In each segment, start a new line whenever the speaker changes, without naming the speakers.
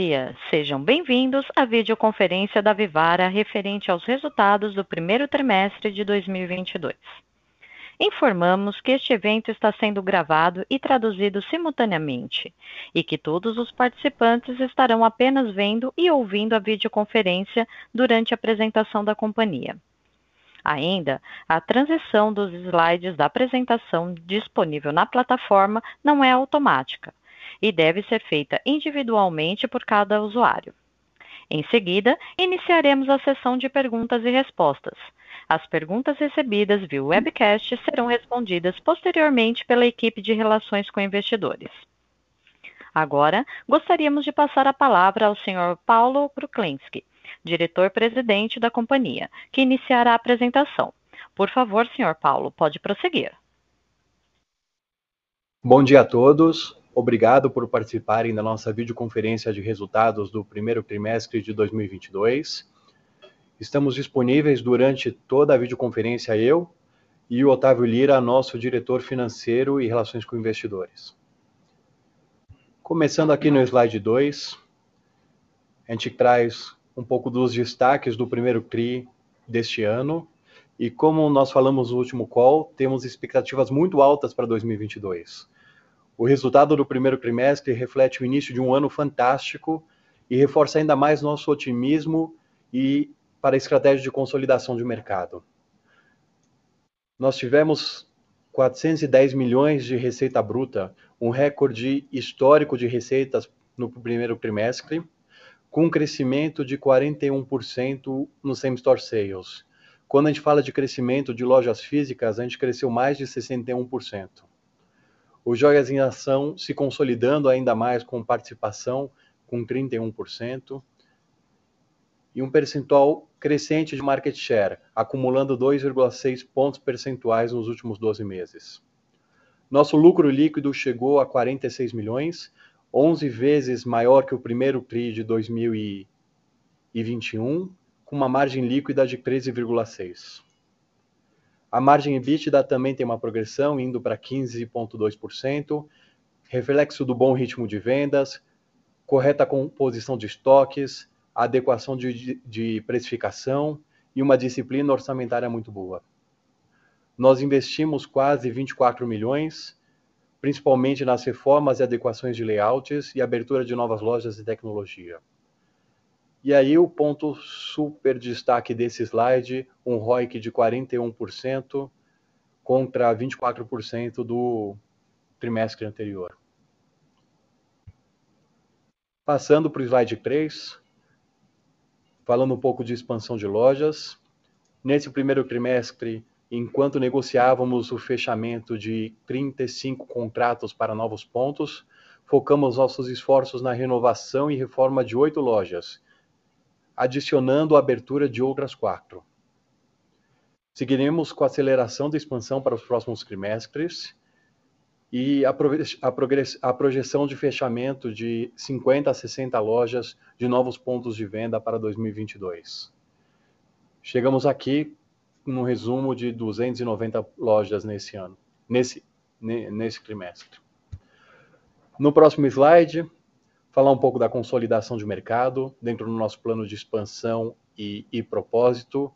Dia, sejam bem-vindos à videoconferência da Vivara referente aos resultados do primeiro trimestre de 2022. Informamos que este evento está sendo gravado e traduzido simultaneamente e que todos os participantes estarão apenas vendo e ouvindo a videoconferência durante a apresentação da companhia. Ainda, a transição dos slides da apresentação disponível na plataforma não é automática e deve ser feita individualmente por cada usuário. Em seguida, iniciaremos a sessão de perguntas e respostas. As perguntas recebidas via webcast serão respondidas posteriormente pela equipe de relações com investidores. Agora, gostaríamos de passar a palavra ao Sr. Paulo Kruklinski, diretor-presidente da companhia, que iniciará a apresentação. Por favor, Sr. Paulo, pode prosseguir.
Bom dia a todos. Obrigado por participarem da nossa videoconferência de resultados do primeiro trimestre de 2022. Estamos disponíveis durante toda a videoconferência eu e o Otávio Lira, nosso diretor financeiro e relações com investidores. Começando aqui no slide 2, a gente traz um pouco dos destaques do primeiro TRI deste ano. E como nós falamos no último call, temos expectativas muito altas para 2022. O resultado do primeiro trimestre reflete o início de um ano fantástico e reforça ainda mais nosso otimismo e para a estratégia de consolidação de mercado. Nós tivemos 410 milhões de receita bruta, um recorde histórico de receitas no primeiro trimestre, com um crescimento de 41% no same-store sales. Quando a gente fala de crescimento de lojas físicas, a gente cresceu mais de 61% o Joias em Ação se consolidando ainda mais com participação, com 31%, e um percentual crescente de market share, acumulando 2,6 pontos percentuais nos últimos 12 meses. Nosso lucro líquido chegou a 46 milhões, 11 vezes maior que o primeiro TRI de 2021, com uma margem líquida de 13,6%. A margem EBITDA também tem uma progressão, indo para 15,2%, reflexo do bom ritmo de vendas, correta composição de estoques, adequação de, de precificação e uma disciplina orçamentária muito boa. Nós investimos quase 24 milhões, principalmente nas reformas e adequações de layouts e abertura de novas lojas de tecnologia. E aí o ponto super destaque desse slide, um ROIC de 41% contra 24% do trimestre anterior. Passando para o slide 3, falando um pouco de expansão de lojas. Nesse primeiro trimestre, enquanto negociávamos o fechamento de 35 contratos para novos pontos, focamos nossos esforços na renovação e reforma de oito lojas, adicionando a abertura de outras quatro. Seguiremos com a aceleração da expansão para os próximos trimestres e a, a, a projeção de fechamento de 50 a 60 lojas de novos pontos de venda para 2022. Chegamos aqui no resumo de 290 lojas nesse ano, nesse, nesse trimestre. No próximo slide, falar um pouco da consolidação de mercado dentro do nosso plano de expansão e, e propósito.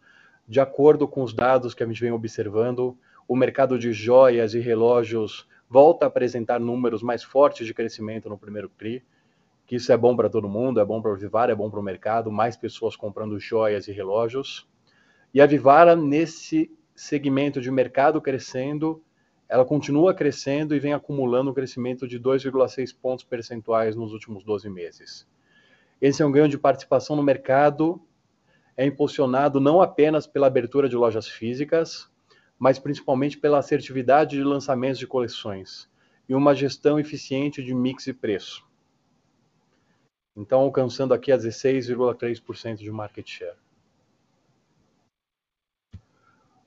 De acordo com os dados que a gente vem observando, o mercado de joias e relógios volta a apresentar números mais fortes de crescimento no primeiro TRI, que isso é bom para todo mundo, é bom para o Vivara, é bom para o mercado, mais pessoas comprando joias e relógios. E a Vivara, nesse segmento de mercado crescendo, ela continua crescendo e vem acumulando um crescimento de 2,6 pontos percentuais nos últimos 12 meses. Esse é um ganho de participação no mercado, é impulsionado não apenas pela abertura de lojas físicas, mas principalmente pela assertividade de lançamentos de coleções e uma gestão eficiente de mix e preço. Então, alcançando aqui a 16,3% de market share.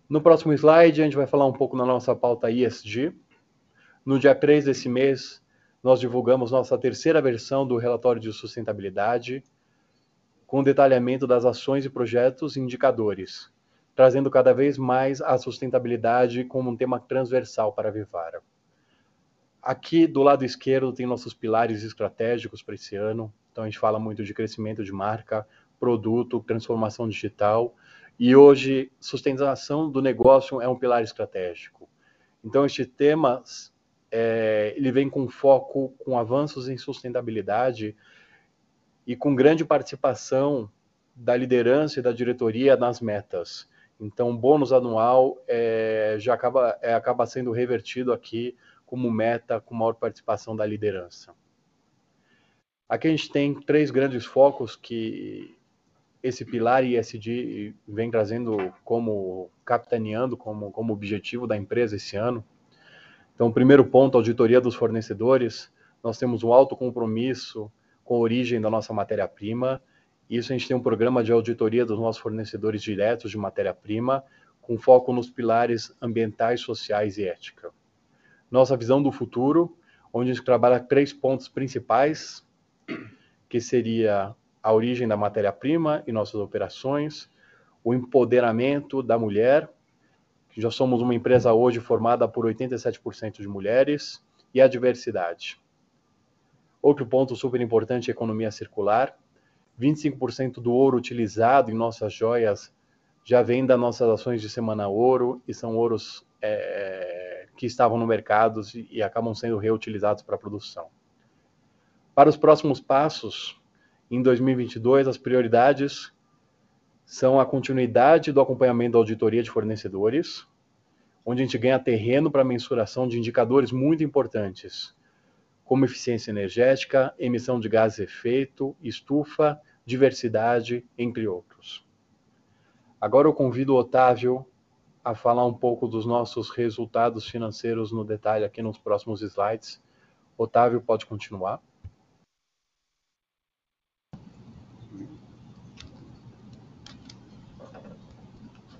No próximo slide, a gente vai falar um pouco na nossa pauta ESG. No dia 3 desse mês, nós divulgamos nossa terceira versão do relatório de sustentabilidade, com detalhamento das ações e projetos e indicadores, trazendo cada vez mais a sustentabilidade como um tema transversal para a Vivara. aqui do lado esquerdo tem nossos pilares estratégicos para esse ano. Então a gente fala muito de crescimento de marca, produto, transformação digital. E hoje, sustentação do negócio é um pilar estratégico. Então, este tema é, ele vem com foco com avanços em sustentabilidade e com grande participação da liderança e da diretoria nas metas. Então, o bônus anual é, já acaba, é, acaba sendo revertido aqui como meta com maior participação da liderança. Aqui a gente tem três grandes focos que esse pilar ISD vem trazendo como capitaneando como, como objetivo da empresa esse ano. Então, primeiro ponto, auditoria dos fornecedores. Nós temos um alto compromisso com a origem da nossa matéria-prima. Isso a gente tem um programa de auditoria dos nossos fornecedores diretos de matéria-prima, com foco nos pilares ambientais, sociais e ética. Nossa visão do futuro, onde a gente trabalha três pontos principais, que seria a origem da matéria-prima e nossas operações, o empoderamento da mulher, que já somos uma empresa hoje formada por 87% de mulheres, e a diversidade. Outro ponto super importante é a economia circular. 25% do ouro utilizado em nossas joias já vem das nossas ações de Semana Ouro e são ouros é, que estavam no mercado e acabam sendo reutilizados para a produção. Para os próximos passos, em 2022, as prioridades são a continuidade do acompanhamento da auditoria de fornecedores, onde a gente ganha terreno para mensuração de indicadores muito importantes, como eficiência energética, emissão de gases efeito, estufa, diversidade, entre outros. Agora eu convido o Otávio a falar um pouco dos nossos resultados financeiros no detalhe aqui nos próximos slides. Otávio, pode continuar.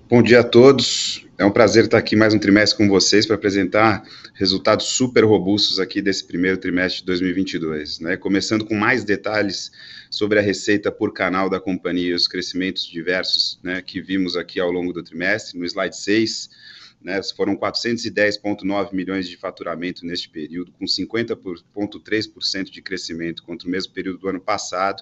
Bom dia a todos. É um prazer estar aqui mais um trimestre com vocês para apresentar resultados super robustos aqui desse primeiro trimestre de 2022. Né? Começando com mais detalhes sobre a receita por canal da companhia e os crescimentos diversos né, que vimos aqui ao longo do trimestre. No slide 6, né, foram 410,9 milhões de faturamento neste período, com 50,3% de crescimento contra o mesmo período do ano passado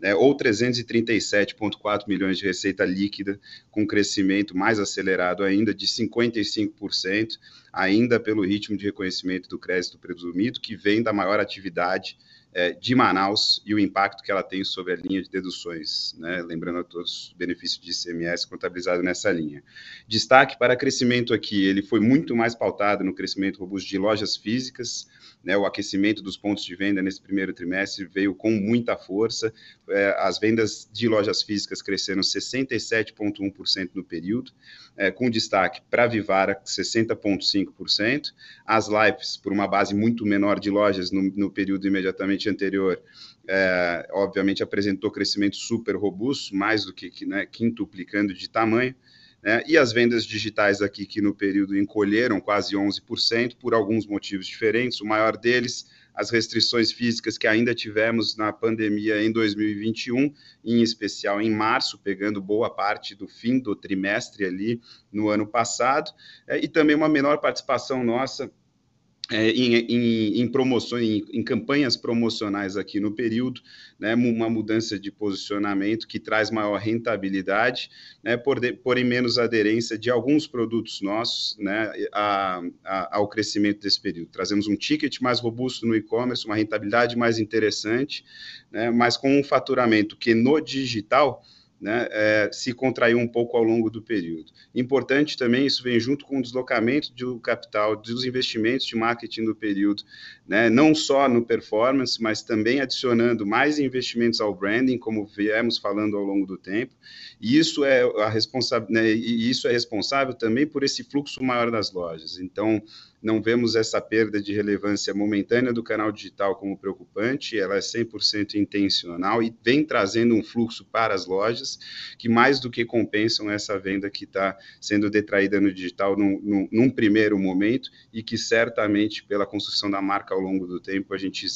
né, ou 337,4 milhões de receita líquida, com crescimento mais acelerado ainda de 55%, ainda pelo ritmo de reconhecimento do crédito presumido, que vem da maior atividade é, de Manaus e o impacto que ela tem sobre a linha de deduções, né? lembrando a todos o benefício de ICMS contabilizado nessa linha. Destaque para crescimento aqui, ele foi muito mais pautado no crescimento robusto de lojas físicas, né, o aquecimento dos pontos de venda nesse primeiro trimestre veio com muita força, é, as vendas de lojas físicas cresceram 67,1% no período, é, com destaque para a Vivara, 60,5%, as Lives, por uma base muito menor de lojas no, no período imediatamente anterior, é, obviamente apresentou crescimento super robusto, mais do que, né, quintuplicando de tamanho, né? E as vendas digitais aqui, que no período encolheram quase 11%, por alguns motivos diferentes. O maior deles, as restrições físicas que ainda tivemos na pandemia em 2021, em especial em março, pegando boa parte do fim do trimestre ali no ano passado, é, e também uma menor participação nossa é, em, em, em, promoções, em, em, campanhas promocionais aqui no período, né, uma mudança de posicionamento que traz maior rentabilidade, né, por porém menos aderência de alguns produtos nossos né, a, a, ao crescimento desse período. Trazemos um ticket mais robusto no e-commerce, uma rentabilidade mais interessante, né, mas com um faturamento que no digital né, é, se contraiu um pouco ao longo do período. Importante também, isso vem junto com o deslocamento do capital, dos investimentos de marketing do período, né, não só no performance, mas também adicionando mais investimentos ao branding, como viemos falando ao longo do tempo, e isso é, a responsa né, e isso é responsável também por esse fluxo maior das lojas. Então, não vemos essa perda de relevância momentânea do canal digital como preocupante, ela é 100% intencional e vem trazendo um fluxo para as lojas que mais do que compensam essa venda que está sendo detraída no digital num, num, num, primeiro momento e que certamente pela construção da marca ao longo do tempo a gente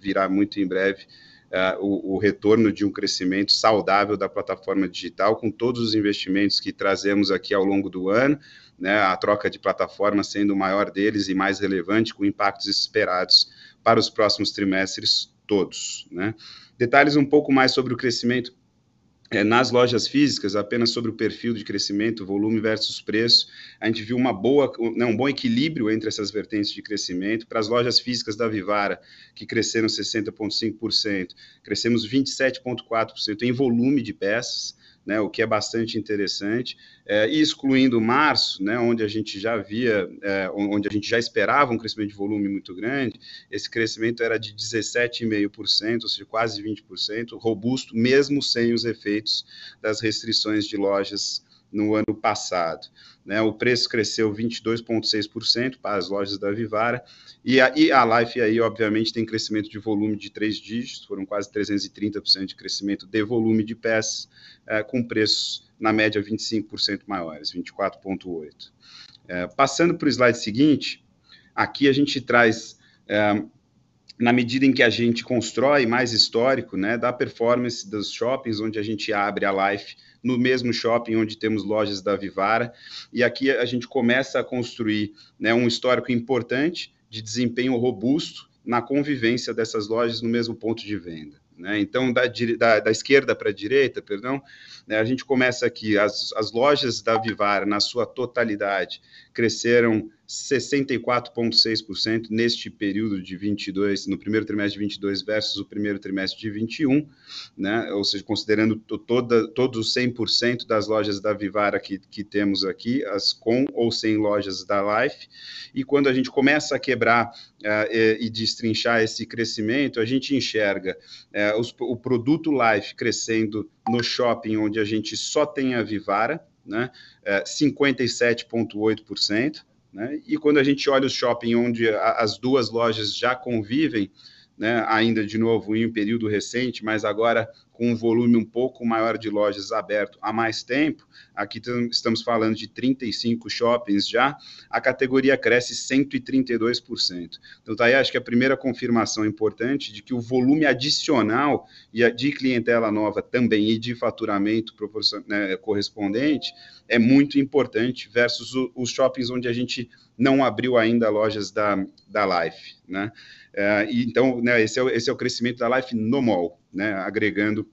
virá muito em breve uh, o, o, retorno de um crescimento saudável da plataforma digital, com todos os investimentos que trazemos aqui ao longo do ano, né, a troca de plataforma sendo o maior deles e mais relevante, com impactos esperados para os próximos trimestres todos. Né. Detalhes um pouco mais sobre o crescimento é, nas lojas físicas, apenas sobre o perfil de crescimento, volume versus preço, a gente viu uma boa, né, um bom equilíbrio entre essas vertentes de crescimento. Para as lojas físicas da Vivara, que cresceram 60,5%, crescemos 27,4% em volume de peças, né, o que é bastante interessante, é, e excluindo março, né, onde a gente já via, é, onde a gente já esperava um crescimento de volume muito grande, esse crescimento era de 17,5%, ou seja, quase 20%, robusto, mesmo sem os efeitos das restrições de lojas no ano passado. Né? O preço cresceu 22,6% para as lojas da Vivara, e a, e a Life aí, obviamente, tem crescimento de volume de três dígitos, foram quase 330% de crescimento de volume de peças, é, com preços na média 25% maiores, 24,8%. É, passando para o slide seguinte, aqui a gente traz é, na medida em que a gente constrói mais histórico, né, da performance dos shoppings, onde a gente abre a Life no mesmo shopping onde temos lojas da Vivara, e aqui a gente começa a construir né, um histórico importante de desempenho robusto na convivência dessas lojas no mesmo ponto de venda. Né? Então, da, da, da esquerda para a direita, perdão, né, a gente começa aqui, as, as lojas da Vivara, na sua totalidade, cresceram 64,6% neste período de 22, no primeiro trimestre de 22 versus o primeiro trimestre de 21, né? ou seja, considerando toda, todos os 100% das lojas da Vivara que, que temos aqui, as com ou sem lojas da Life, e quando a gente começa a quebrar uh, e, e, destrinchar esse crescimento, a gente enxerga uh, os, o produto Life crescendo no shopping onde a gente só tem a Vivara, né? Uh, eh, 57,8%, né? E quando a gente olha o shopping onde as duas lojas já convivem, né, ainda de novo em um período recente, mas agora com um volume um pouco maior de lojas aberto há mais tempo, aqui estamos falando de 35 shoppings já, a categoria cresce 132%. Então, tá aí, acho que a primeira confirmação importante de que o volume adicional de clientela nova também e de faturamento né, correspondente é muito importante versus os shoppings onde a gente não abriu ainda lojas da, da Life, né? É, então, né, esse, é, esse é o crescimento da Life no mall, né, agregando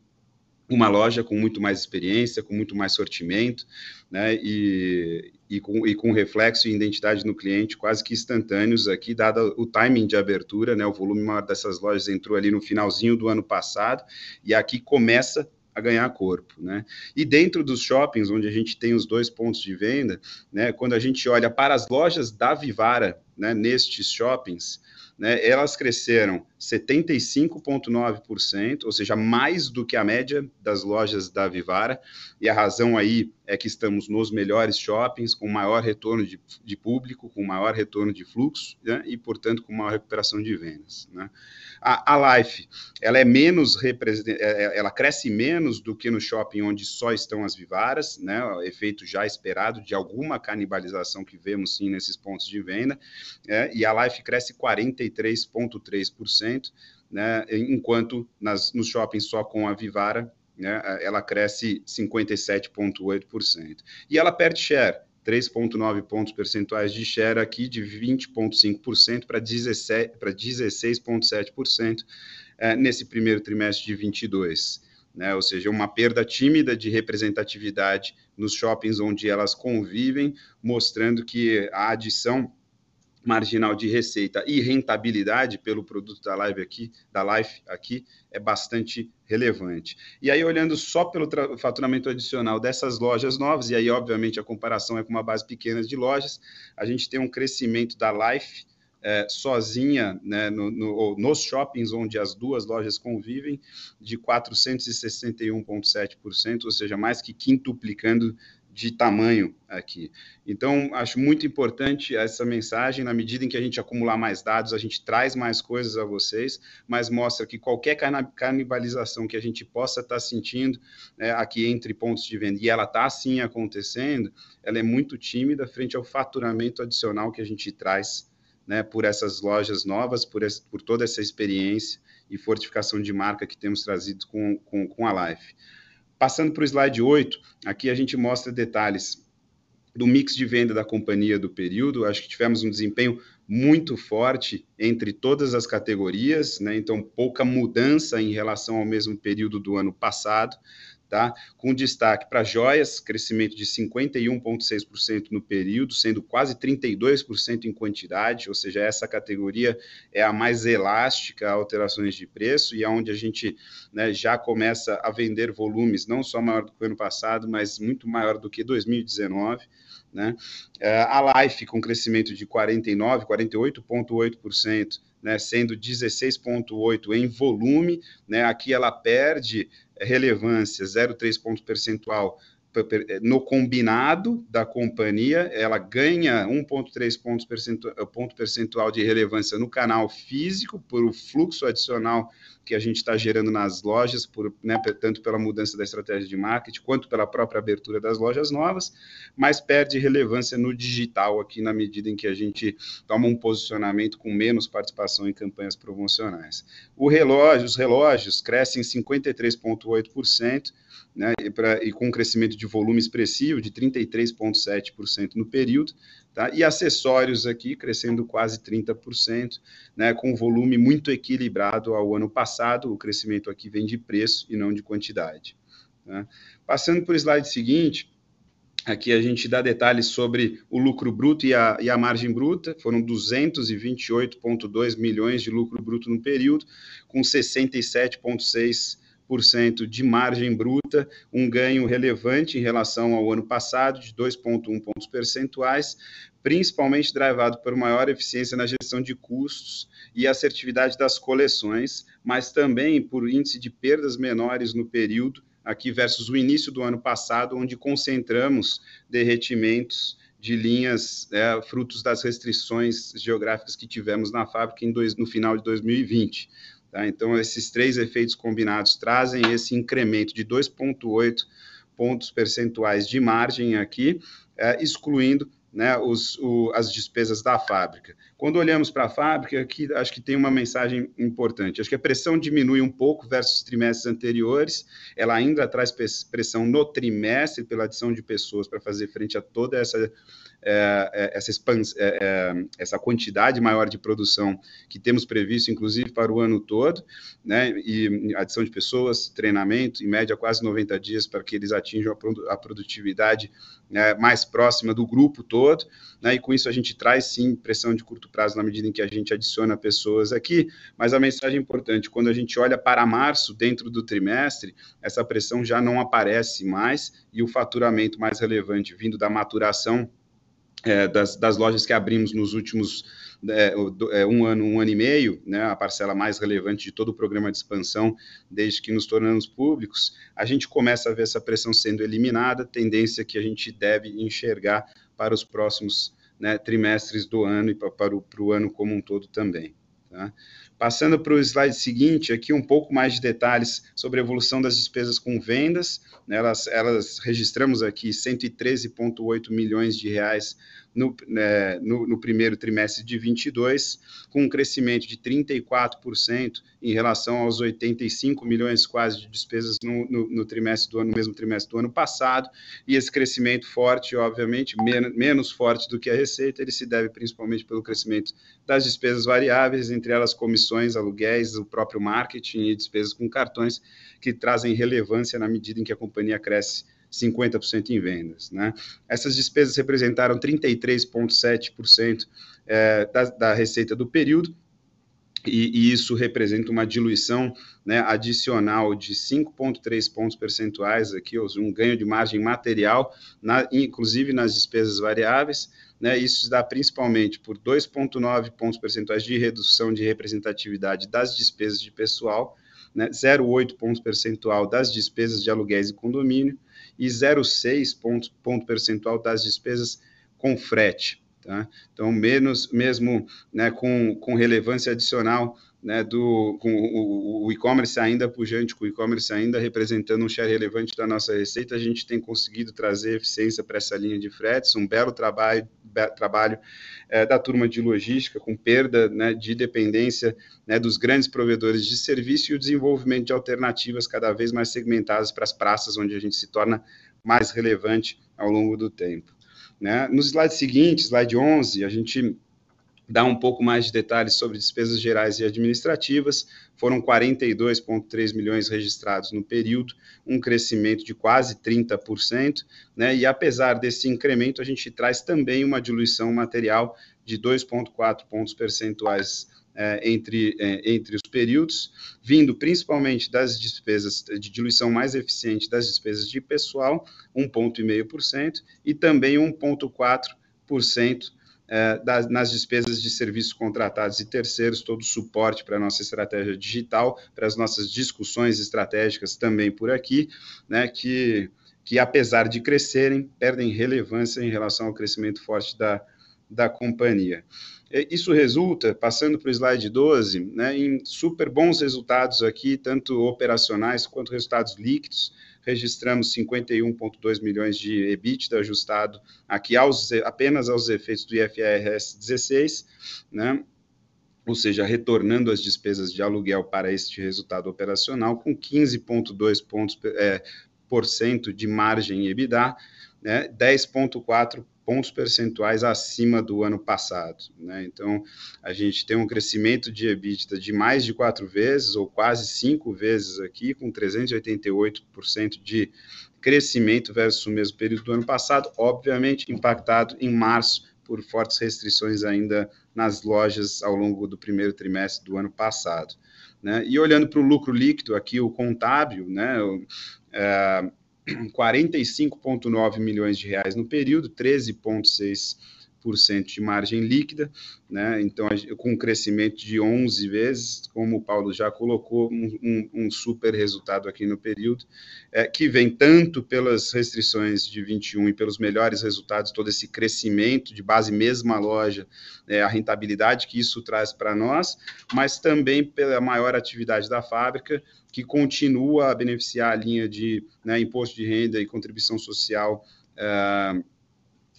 uma loja com muito mais experiência, com muito mais sortimento, né, e, e, com, e com reflexo e identidade no cliente quase que instantâneos aqui, dado o timing de abertura, né, o volume maior dessas lojas entrou ali no finalzinho do ano passado, e aqui começa a ganhar corpo, né? E dentro dos shoppings, onde a gente tem os dois pontos de venda, né, quando a gente olha para as lojas da Vivara, né, nestes shoppings, né, elas cresceram 75,9%, ou seja, mais do que a média das lojas da Vivara, e a razão aí é que estamos nos melhores shoppings, com maior retorno de, de público, com maior retorno de fluxo, né, e, portanto, com maior recuperação de vendas. Né. A, a Life, ela é menos, é, é, ela cresce menos do que no shopping onde só estão as Vivaras, né, efeito já esperado de alguma canibalização que vemos, sim, nesses pontos de venda, é, e a Life cresce 43,3%, né, enquanto nas, nos shoppings só com a Vivara, né, ela cresce 57,8%. E ela perde share, 3,9 pontos percentuais de share aqui, de 20,5% para 16,7% é, nesse primeiro trimestre de 22. Né, ou seja, uma perda tímida de representatividade nos shoppings onde elas convivem, mostrando que a adição marginal de receita e rentabilidade pelo produto da Live aqui, da Life aqui, é bastante relevante. E aí, olhando só pelo faturamento adicional dessas lojas novas, e aí, obviamente, a comparação é com uma base pequena de lojas, a gente tem um crescimento da Life é, sozinha né, no, no, nos shoppings onde as duas lojas convivem, de 461,7%, ou seja, mais que quintuplicando de tamanho aqui. Então, acho muito importante essa mensagem, na medida em que a gente acumular mais dados, a gente traz mais coisas a vocês, mas mostra que qualquer canibalização que a gente possa estar tá sentindo né, aqui entre pontos de venda, e ela está assim acontecendo, ela é muito tímida frente ao faturamento adicional que a gente traz né, por essas lojas novas, por, esse, por toda essa experiência e fortificação de marca que temos trazido com, com, com a Life. Passando para o slide 8, aqui a gente mostra detalhes do mix de venda da companhia do período. Acho que tivemos um desempenho muito forte entre todas as categorias, né? então pouca mudança em relação ao mesmo período do ano passado tá? com destaque para joias, crescimento de 51,6% no período, sendo quase 32% em quantidade, ou seja, essa categoria é a mais elástica a alterações de preço e é onde a gente né, já começa a vender volumes não só maior do que o ano passado, mas muito maior do que 2019. Né? É, a Life com crescimento de 49, 48,8%, né, sendo 16,8% em volume, né, aqui ela perde relevância 0,3 ponto percentual no combinado da companhia, ela ganha 1,3 pontos percentual, ponto percentual de relevância no canal físico, por o fluxo adicional que a gente está gerando nas lojas, por, né, tanto pela mudança da estratégia de marketing, quanto pela própria abertura das lojas novas, mas perde relevância no digital aqui, na medida em que a gente toma um posicionamento com menos participação em campanhas promocionais. O relógio, os relógios crescem 53,8%, né, e, pra, e com um crescimento de volume expressivo de 33,7% no período, tá? e acessórios aqui crescendo quase 30%, né, com um volume muito equilibrado ao ano passado, o crescimento aqui vem de preço e não de quantidade. Tá? Passando para o slide seguinte, Aqui a gente dá detalhes sobre o lucro bruto e a, e a margem bruta. Foram 228,2 milhões de lucro bruto no período, com 67,6 de margem bruta, um ganho relevante em relação ao ano passado, de 2,1 pontos percentuais, principalmente drivado por maior eficiência na gestão de custos e assertividade das coleções, mas também por índice de perdas menores no período, aqui versus o início do ano passado, onde concentramos derretimentos de linhas é, frutos das restrições geográficas que tivemos na fábrica dois, no final de 2020. Tá? Então, esses três efeitos combinados trazem esse incremento de 2,8 pontos percentuais de margem aqui, é, excluindo né, os, o, as despesas da fábrica. Quando olhamos para a fábrica, aqui acho que tem uma mensagem importante. Acho que a pressão diminui um pouco versus trimestres anteriores, ela ainda traz pressão no trimestre pela adição de pessoas para fazer frente a toda essa é, é, essa, expans, é, é, essa quantidade maior de produção que temos previsto, inclusive para o ano todo, né, e adição de pessoas, treinamento, em média quase 90 dias para que eles atinjam a, produtividade né, mais próxima do grupo todo, né, e com isso a gente traz sim pressão de curto prazo na medida em que a gente adiciona pessoas aqui, mas a mensagem importante, quando a gente olha para março, dentro do trimestre, essa pressão já não aparece mais e o faturamento mais relevante vindo da maturação é, das, das, lojas que abrimos nos últimos é, é, um ano, um ano e meio, né, a parcela mais relevante de todo o programa de expansão, desde que nos tornamos públicos, a gente começa a ver essa pressão sendo eliminada, tendência que a gente deve enxergar para os próximos né, trimestres do ano e para, para, o, para o ano como um todo também. Tá? Passando para o slide seguinte, aqui um pouco mais de detalhes sobre a evolução das despesas com vendas. Elas, elas registramos aqui 113,8 milhões de reais no, né, no, no, primeiro trimestre de 22, com um crescimento de 34% em relação aos 85 milhões quase de despesas no, no, no, trimestre do ano, no mesmo trimestre do ano passado, e esse crescimento forte, obviamente, men menos forte do que a receita, ele se deve principalmente pelo crescimento das despesas variáveis, entre elas comissões, aluguéis, o próprio marketing e despesas com cartões, que trazem relevância na medida em que a companhia cresce 50% em vendas. Né? Essas despesas representaram 33,7% é, da, da receita do período, e, e, isso representa uma diluição né, adicional de 5,3 pontos percentuais aqui, ou um ganho de margem material, na, inclusive nas despesas variáveis. Né, isso se dá principalmente por 2,9 pontos percentuais de redução de representatividade das despesas de pessoal, né, 0,8 pontos percentual das despesas de aluguéis e condomínio, e 0,6 ponto, ponto percentual das despesas com frete. Tá? Então, menos, mesmo né, com, com relevância adicional né, do, com o, o e-commerce ainda pujante, com o e-commerce ainda representando um share relevante da nossa receita, a gente tem conseguido trazer eficiência para essa linha de fretes, um belo trabalho, be, trabalho é, da turma de logística, com perda né, de dependência né, dos grandes provedores de serviço e o desenvolvimento de alternativas cada vez mais segmentadas para as praças, onde a gente se torna mais relevante ao longo do tempo. Né? No slide seguinte, slide 11, a gente dá um pouco mais de detalhes sobre despesas gerais e administrativas. Foram 42,3 milhões registrados no período, um crescimento de quase 30%, né? E apesar desse incremento, a gente traz também uma diluição material de 2,4 pontos percentuais é, entre, é, entre os períodos, vindo principalmente das despesas de diluição mais eficiente das despesas de pessoal, 1,5%, e também 1,4% é, das, nas despesas de serviços contratados e terceiros, todo o suporte para a nossa estratégia digital, para as nossas discussões estratégicas também por aqui, né, que, que apesar de crescerem, perdem relevância em relação ao crescimento forte da, da companhia. Isso resulta, passando para o slide 12, né, em super bons resultados aqui, tanto operacionais quanto resultados líquidos. Registramos 51,2 milhões de EBITDA ajustado aqui aos, apenas aos efeitos do IFRS 16, né, ou seja, retornando as despesas de aluguel para este resultado operacional, com 15,2 pontos é, por cento de margem EBITDA, né, 10,4 pontos percentuais acima do ano passado. Né? Então, a gente tem um crescimento de EBITDA de mais de quatro vezes, ou quase cinco vezes aqui, com 388% de crescimento versus o mesmo período do ano passado, obviamente impactado em março por fortes restrições ainda nas lojas ao longo do primeiro trimestre do ano passado. Né? E olhando para o lucro líquido, aqui o contábil, né, é, 45,9 milhões de reais no período, 13,6 de margem líquida, né? então com um crescimento de 11 vezes, como o Paulo já colocou, um, um, um super resultado aqui no período, é, que vem tanto pelas restrições de 21 e pelos melhores resultados, todo esse crescimento de base mesma loja, é, a rentabilidade que isso traz para nós, mas também pela maior atividade da fábrica, que continua a beneficiar a linha de né, imposto de renda e contribuição social é,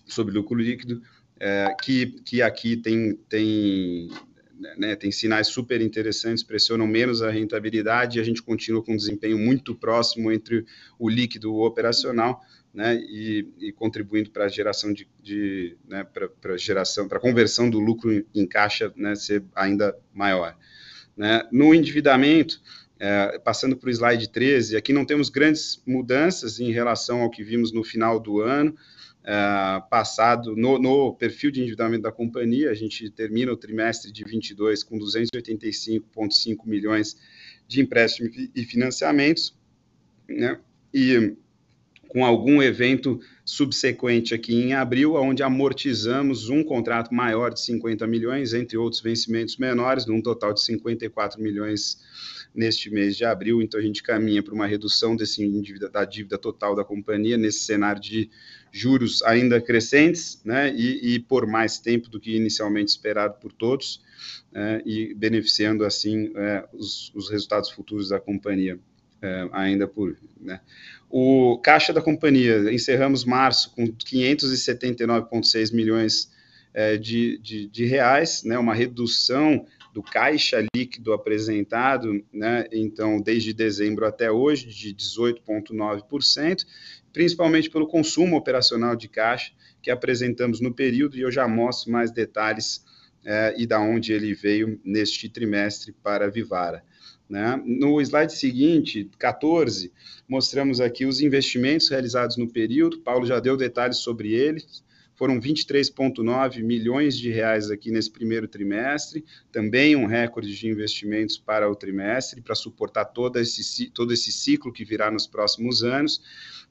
sobre lucro líquido, é, que, que aqui tem, tem, né, tem sinais super interessantes, pressionam menos a rentabilidade e a gente continua com um desempenho muito próximo entre o líquido operacional, né, e, e contribuindo para a geração de, de né, para geração, para conversão do lucro em caixa né, ser ainda maior. Né. No endividamento, é, passando para o slide 13, aqui não temos grandes mudanças em relação ao que vimos no final do ano, uh, passado no, no, perfil de endividamento da companhia. A gente termina o trimestre de 22 com 285,5 milhões de empréstimos e financiamentos, né? E com algum evento subsequente aqui em abril, onde amortizamos um contrato maior de 50 milhões, entre outros vencimentos menores, num total de 54 milhões neste mês de abril. Então, a gente caminha para uma redução desse dívida, da dívida total da companhia nesse cenário de juros ainda crescentes, né, e, e por mais tempo do que inicialmente esperado por todos, é, e beneficiando, assim, é, os, os, resultados futuros da companhia. É, ainda por. Né. O caixa da companhia, encerramos março com 579,6 milhões é, de, de, de, reais, né, uma redução do caixa líquido apresentado, né, então, desde dezembro até hoje, de 18,9%, principalmente pelo consumo operacional de caixa que apresentamos no período, e eu já mostro mais detalhes é, e da onde ele veio neste trimestre para a Vivara. Né? No slide seguinte, 14, mostramos aqui os investimentos realizados no período, Paulo já deu detalhes sobre eles, foram 23,9 milhões de reais aqui nesse primeiro trimestre, também um recorde de investimentos para o trimestre, para suportar todo esse, todo esse ciclo que virá nos próximos anos.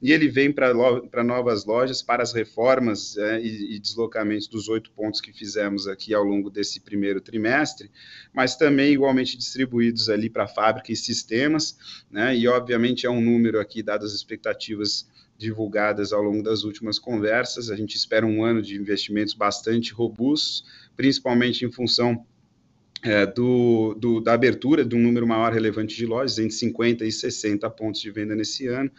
E ele vem para novas lojas, para as reformas é, e, e deslocamentos dos oito pontos que fizemos aqui ao longo desse primeiro trimestre, mas também igualmente distribuídos ali para fábrica e sistemas, né? E obviamente é um número aqui, dadas as expectativas divulgadas ao longo das últimas conversas. A gente espera um ano de investimentos bastante robustos, principalmente em função é, do, do, da abertura de um número maior relevante de lojas, entre 50 e 60 pontos de venda nesse ano,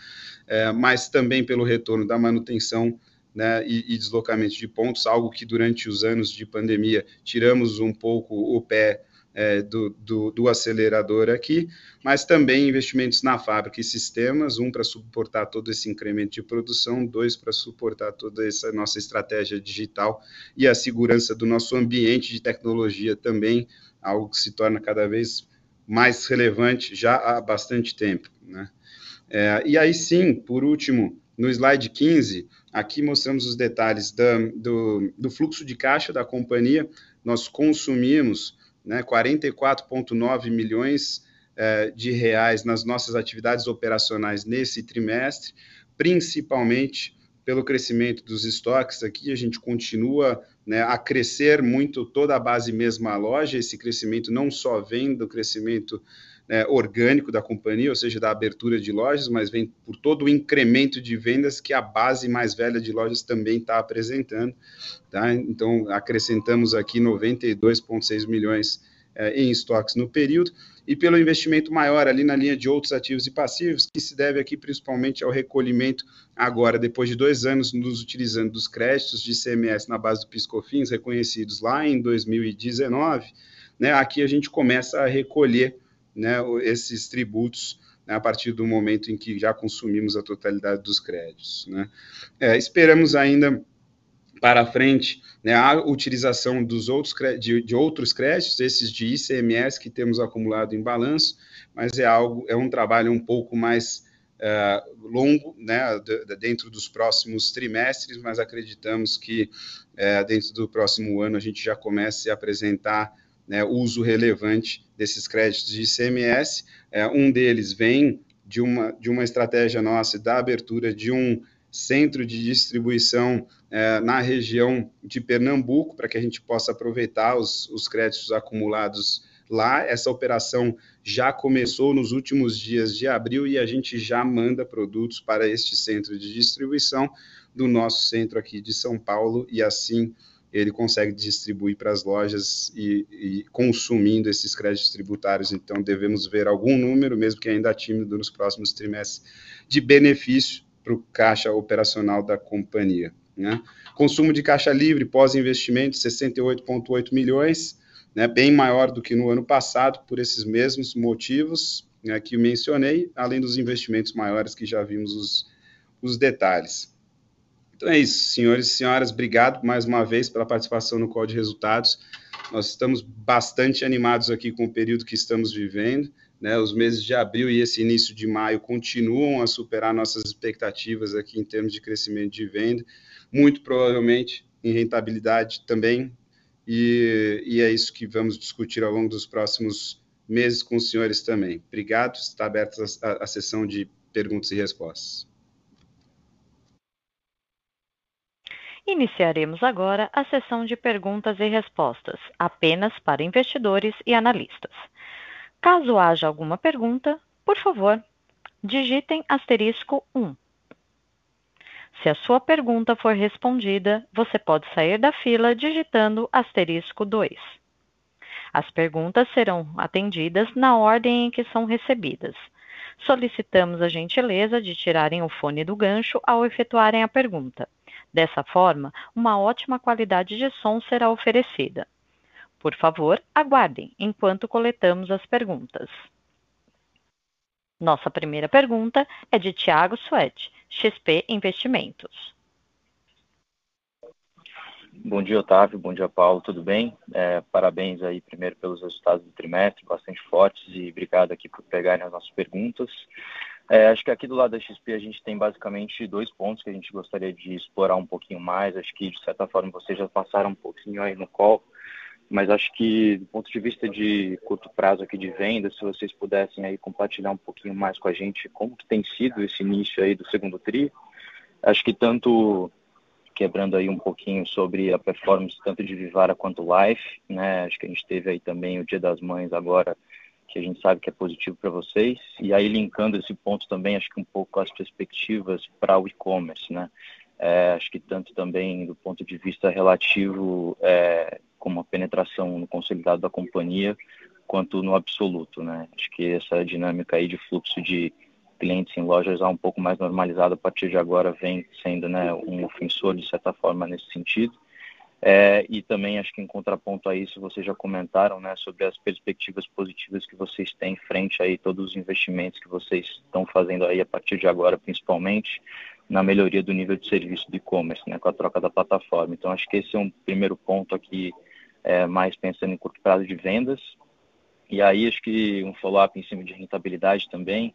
é, mas também pelo retorno da manutenção né, e, e, deslocamento de pontos, algo que durante os anos de pandemia tiramos um pouco o pé é, do, do, do, acelerador aqui, mas também investimentos na fábrica e sistemas, um para suportar todo esse incremento de produção, dois para suportar toda essa nossa estratégia digital e a segurança do nosso ambiente de tecnologia também, algo que se torna cada vez mais relevante já há bastante tempo. Né? É, e aí sim, por último, no slide 15, aqui mostramos os detalhes da, do, do fluxo de caixa da companhia. Nós consumimos né, 44,9 milhões é, de reais nas nossas atividades operacionais nesse trimestre, principalmente pelo crescimento dos estoques aqui, a gente continua né, a crescer muito toda a base mesma loja, esse crescimento não só vem do crescimento né, orgânico da companhia, ou seja, da abertura de lojas, mas vem por todo o incremento de vendas que a base mais velha de lojas também está apresentando. Tá? Então, acrescentamos aqui 92,6 milhões é, em estoques no período, e pelo investimento maior ali na linha de outros ativos e passivos, que se deve aqui principalmente ao recolhimento agora, depois de dois anos nos utilizando dos créditos de ICMS na base do PiscoFins, reconhecidos lá em 2019, né, aqui a gente começa a recolher né, esses tributos né, a partir do momento em que já consumimos a totalidade dos créditos. Né. É, esperamos ainda para frente né, a utilização dos outros, de, de, outros créditos, esses de ICMS que temos acumulado em balanço, mas é algo, é um trabalho um pouco mais uh, longo, né, dentro dos próximos trimestres, mas acreditamos que uh, dentro do próximo ano a gente já comece a apresentar né, uso relevante desses créditos de ICMS. É, um deles vem de uma, de uma estratégia nossa da abertura de um centro de distribuição é, na região de Pernambuco, para que a gente possa aproveitar os, os créditos acumulados lá. Essa operação já começou nos últimos dias de abril e a gente já manda produtos para este centro de distribuição do nosso centro aqui de São Paulo e assim ele consegue distribuir para as lojas e, e, consumindo esses créditos tributários. Então, devemos ver algum número, mesmo que ainda tímido, nos próximos trimestres, de benefício para o caixa operacional da companhia. Né? Consumo de caixa livre pós-investimento, 68,8 milhões, né, bem maior do que no ano passado, por esses mesmos motivos né, que mencionei, além dos investimentos maiores que já vimos os, os detalhes. Então é isso, senhores e senhoras, obrigado mais uma vez pela participação no Call de Resultados. Nós estamos bastante animados aqui com o período que estamos vivendo. Né, os meses de abril e esse início de maio continuam a superar nossas expectativas aqui em termos de crescimento de venda, muito provavelmente em rentabilidade também, e, e é isso que vamos discutir ao longo dos próximos meses com os senhores também. Obrigado, está aberta a, a sessão de perguntas e respostas.
Iniciaremos agora a sessão de perguntas e respostas, apenas para investidores e analistas. Caso haja alguma pergunta, por favor, digitem asterisco 1. Se a sua pergunta for respondida, você pode sair da fila digitando asterisco 2. As perguntas serão atendidas na ordem em que são recebidas. Solicitamos a gentileza de tirarem o fone do gancho ao efetuarem a pergunta. Dessa forma, uma ótima qualidade de som será oferecida. Por favor, aguardem enquanto coletamos as perguntas. Nossa primeira pergunta é de Tiago Suete, XP Investimentos.
Bom dia, Otávio. Bom dia, Paulo. Tudo bem? É, parabéns aí primeiro pelos resultados do trimestre, bastante fortes, e obrigado aqui por pegarem as nossas perguntas. É, acho que aqui do lado da XP a gente tem basicamente dois pontos que a gente gostaria de explorar um pouquinho mais. Acho que, de certa forma, vocês já passaram um pouquinho aí no call, mas acho que do ponto de vista de curto prazo aqui de venda, se vocês pudessem aí compartilhar um pouquinho mais com a gente como que tem sido esse início aí do segundo tri, acho que tanto quebrando aí um pouquinho sobre a performance tanto de Vivara quanto Life, né? Acho que a gente teve aí também o Dia das Mães agora, que a gente sabe que é positivo para vocês, e aí linkando esse ponto também, acho que um pouco as perspectivas para o e-commerce, né? É, acho que tanto também do ponto de vista relativo é, como a penetração no consolidado da companhia, quanto no absoluto, né? Acho que essa dinâmica aí de fluxo de clientes em lojas já um pouco mais normalizada a partir de agora vem sendo, né, um ofensor de certa forma nesse sentido. É, e também acho que em contraponto a isso, vocês já comentaram né, sobre as perspectivas positivas que vocês têm frente aí todos os investimentos que vocês estão fazendo aí a partir de agora, principalmente na melhoria do nível de serviço do e-commerce, né, com a troca da plataforma. Então acho que esse é um primeiro ponto aqui, é, mais pensando em curto prazo de vendas. E aí acho que um follow-up em cima de rentabilidade também,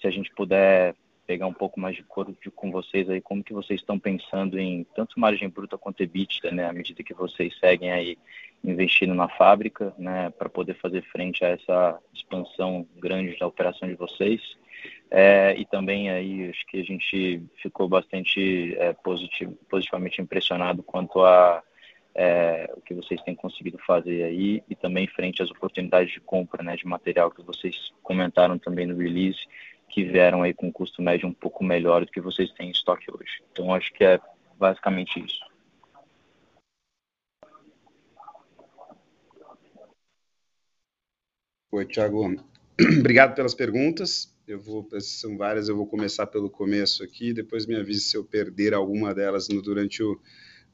se a gente puder pegar um pouco mais de cor com vocês aí, como que vocês estão pensando em tanto margem bruta quanto EBITDA, né, à medida que vocês seguem aí investindo na fábrica, né, para poder fazer frente a essa expansão grande da operação de vocês. É, e também aí acho que a gente ficou bastante é, positivo, positivamente impressionado quanto a é, o que vocês têm conseguido fazer aí e também frente às oportunidades de compra né, de material que vocês comentaram também no release que vieram aí com custo médio um pouco melhor do que vocês têm em estoque hoje. Então, acho que é basicamente isso.
Oi, Thiago. Obrigado pelas perguntas. Eu vou, são várias, eu vou começar pelo começo aqui, depois me avise se eu perder alguma delas no, durante, o,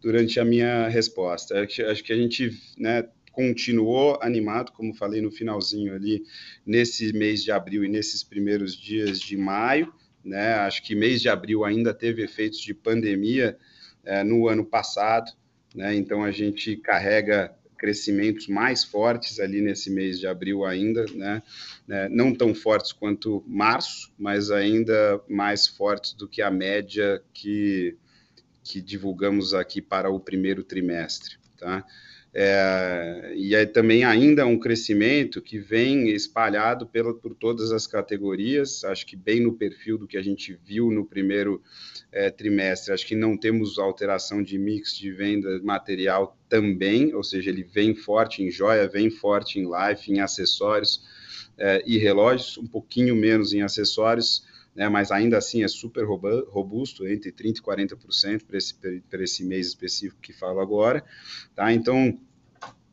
durante a minha resposta. Acho, acho que a gente né, continuou animado, como falei no finalzinho ali, nesse mês de abril e nesses primeiros dias de maio. Né? Acho que mês de abril ainda teve efeitos de pandemia é, no ano passado, né? então a gente carrega crescimentos mais fortes ali nesse mês de abril ainda, né? É, não tão fortes quanto março, mas ainda mais fortes do que a média que, que divulgamos aqui para o primeiro trimestre, tá? É, e aí também ainda um crescimento que vem espalhado pela, por todas as categorias, acho que bem no perfil do que a gente viu no primeiro é, trimestre. Acho que não temos alteração de mix de venda material também, ou seja, ele vem forte em joia, vem forte em life, em acessórios é, e relógios, um pouquinho menos em acessórios, né, mas ainda assim é super robusto, entre 30% e 40% para esse, esse mês específico que falo agora. Tá? Então,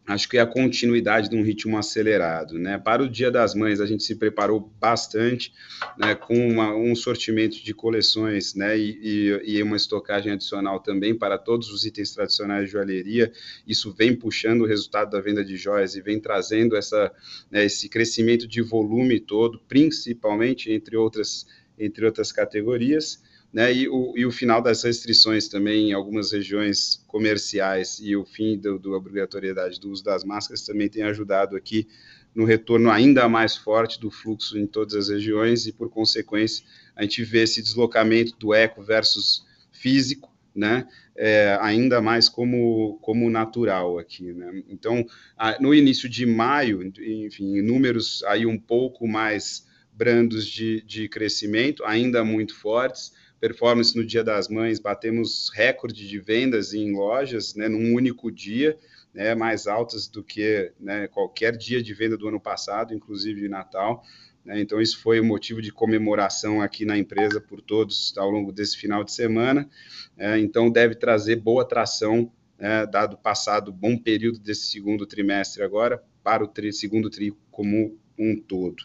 acho que é a continuidade de um ritmo acelerado. Né? Para o Dia das Mães, a gente se preparou bastante né, com uma, um sortimento de coleções né, e, e, e, uma estocagem adicional também para todos os itens tradicionais de joalheria. Isso vem puxando o resultado da venda de joias e vem trazendo essa, né, esse crescimento de volume todo, principalmente entre outras entre outras categorias, né, e, o, e o final das restrições também em algumas regiões comerciais e o fim da obrigatoriedade do uso das máscaras também tem ajudado aqui no retorno ainda mais forte do fluxo em todas as regiões e, por consequência, a gente vê esse deslocamento do eco versus físico, né, é, ainda mais como, como natural aqui, né. Então, a, no início de maio, enfim, números aí um pouco mais brandos de, de crescimento, ainda muito fortes. Performance no Dia das Mães, batemos recorde de vendas em lojas, né, num único dia, né, mais altas do que né, qualquer dia de venda do ano passado, inclusive Natal. Né, então, isso foi o motivo de comemoração aqui na empresa por todos ao longo desse final de semana. É, então, deve trazer boa tração, né, dado passado bom período desse segundo trimestre agora, para o segundo tri como um todo.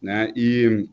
Né? E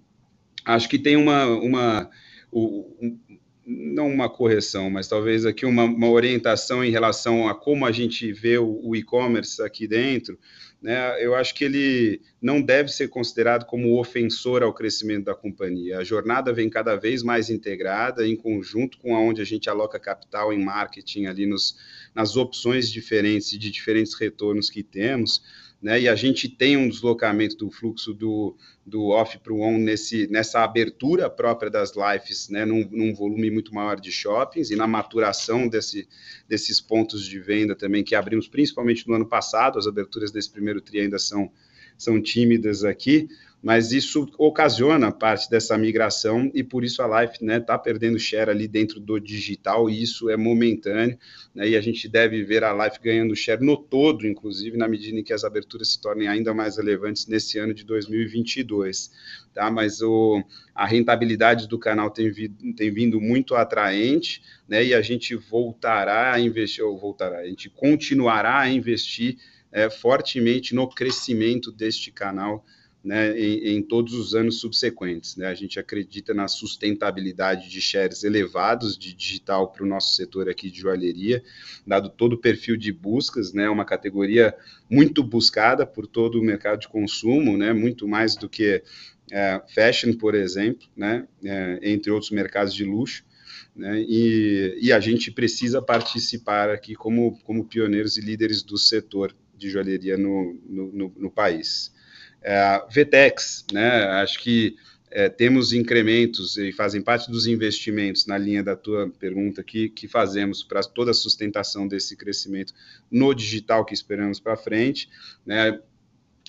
acho que tem uma, uma um, não uma correção, mas talvez aqui uma, uma, orientação em relação a como a gente vê o, o e-commerce aqui dentro, né? Eu acho que ele não deve ser considerado como ofensor ao crescimento da companhia. A jornada vem cada vez mais integrada, em conjunto com aonde a gente aloca capital em marketing ali nos, nas opções diferentes e de diferentes retornos que temos né, e a gente tem um deslocamento do fluxo do, do off para o on nesse, nessa abertura própria das lives, né, num, num, volume muito maior de shoppings e na maturação desse, desses pontos de venda também que abrimos principalmente no ano passado, as aberturas desse primeiro tri ainda são, são tímidas aqui, mas isso ocasiona parte dessa migração e por isso a Life está né, tá perdendo share ali dentro do digital e isso é momentâneo né, e a gente deve ver a Life ganhando share no todo, inclusive na medida em que as aberturas se tornem ainda mais relevantes nesse ano de 2022. Tá? Mas o, a rentabilidade do canal tem, vi, tem vindo muito atraente né, e a gente voltará a investir, ou voltará, a gente continuará a investir é, fortemente no crescimento deste canal né, em, em, todos os anos subsequentes. Né? A gente acredita na sustentabilidade de shares elevados de digital para o nosso setor aqui de joalheria, dado todo o perfil de buscas, né, uma categoria muito buscada por todo o mercado de consumo, né, muito mais do que é, fashion, por exemplo, né, é, entre outros mercados de luxo. Né, e, e, a gente precisa participar aqui como, como pioneiros e líderes do setor de joalheria no, no, no, no país. É, VTEX, né? Acho que é, temos incrementos e fazem parte dos investimentos na linha da tua pergunta aqui, que fazemos para toda a sustentação desse crescimento no digital que esperamos para frente, né?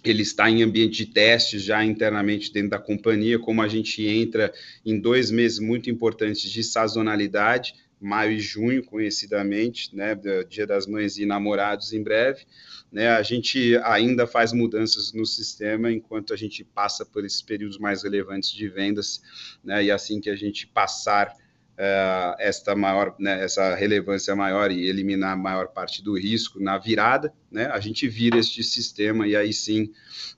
Ele está em ambiente de testes já internamente dentro da companhia, como a gente entra em dois meses muito importantes de sazonalidade, maio e junho, conhecidamente, né, Dia das Mães e Namorados em breve, né, a gente ainda faz mudanças no sistema enquanto a gente passa por esses períodos mais relevantes de vendas, né, e assim que a gente passar uh, esta maior, né, essa relevância maior e eliminar a maior parte do risco na virada, né, a gente vira este sistema e aí sim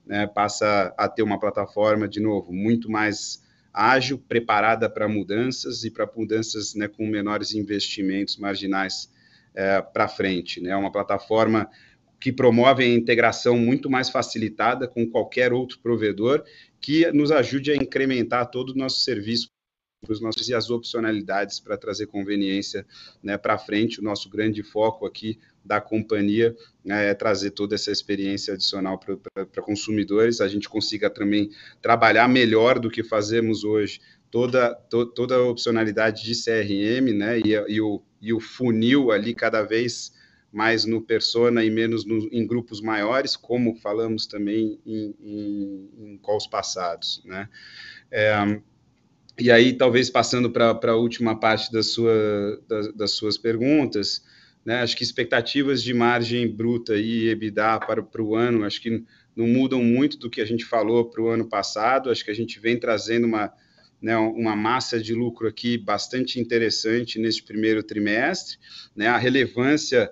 né, passa a ter uma plataforma, de novo, muito mais ágil, preparada para mudanças e para mudanças né, com menores investimentos marginais é, para frente. Né? Uma plataforma que promove a integração muito mais facilitada com qualquer outro provedor, que nos ajude a incrementar todo o nosso serviço os nossos e as opcionalidades para trazer conveniência né, para frente. O nosso grande foco aqui da companhia né, é trazer toda essa experiência adicional para consumidores, a gente consiga também trabalhar melhor do que fazemos hoje toda, to, toda a opcionalidade de CRM, né, e, e, o, e o funil ali cada vez mais no persona e menos no, em grupos maiores, como falamos também em, em, em calls passados, né. É, e aí, talvez passando para a última parte da sua, das, das suas perguntas, né? Acho que expectativas de margem bruta e EBITDA para, para o ano, acho que não mudam muito do que a gente falou para o ano passado. Acho que a gente vem trazendo uma, né, uma massa de lucro aqui bastante interessante neste primeiro trimestre. Né? A relevância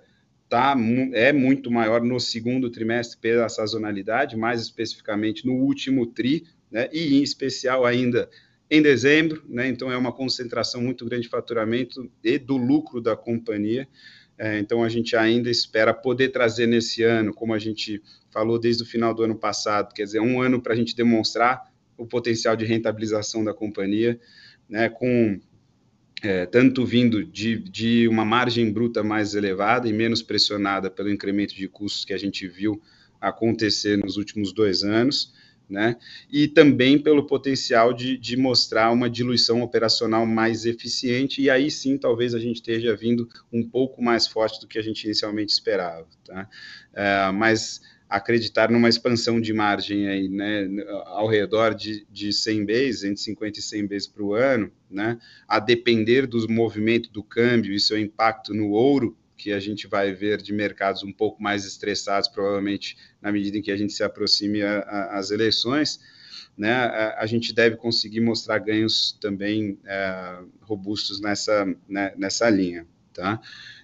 tá, é muito maior no segundo trimestre pela sazonalidade, mais especificamente no último TRI, né? e em especial ainda em dezembro. Né? Então, é uma concentração muito grande de faturamento e do lucro da companhia. É, então, a gente ainda espera poder trazer nesse ano, como a gente falou desde o final do ano passado, quer dizer, um ano para a gente demonstrar o potencial de rentabilização da companhia, né, com é, tanto vindo de, de uma margem bruta mais elevada e menos pressionada pelo incremento de custos que a gente viu acontecer nos últimos dois anos, né? E também pelo potencial de, de, mostrar uma diluição operacional mais eficiente, e aí sim talvez a gente esteja vindo um pouco mais forte do que a gente inicialmente esperava, tá? É, mas acreditar numa expansão de margem aí, né, ao redor de, de 100 bases, entre 50 e 100 bases para o ano, né, a depender do movimento do câmbio e seu impacto no ouro, que a gente vai ver de mercados um pouco mais estressados, provavelmente na medida em que a gente se aproxime às eleições, né, a, a, gente deve conseguir mostrar ganhos também é, robustos nessa, né, nessa linha. Tá?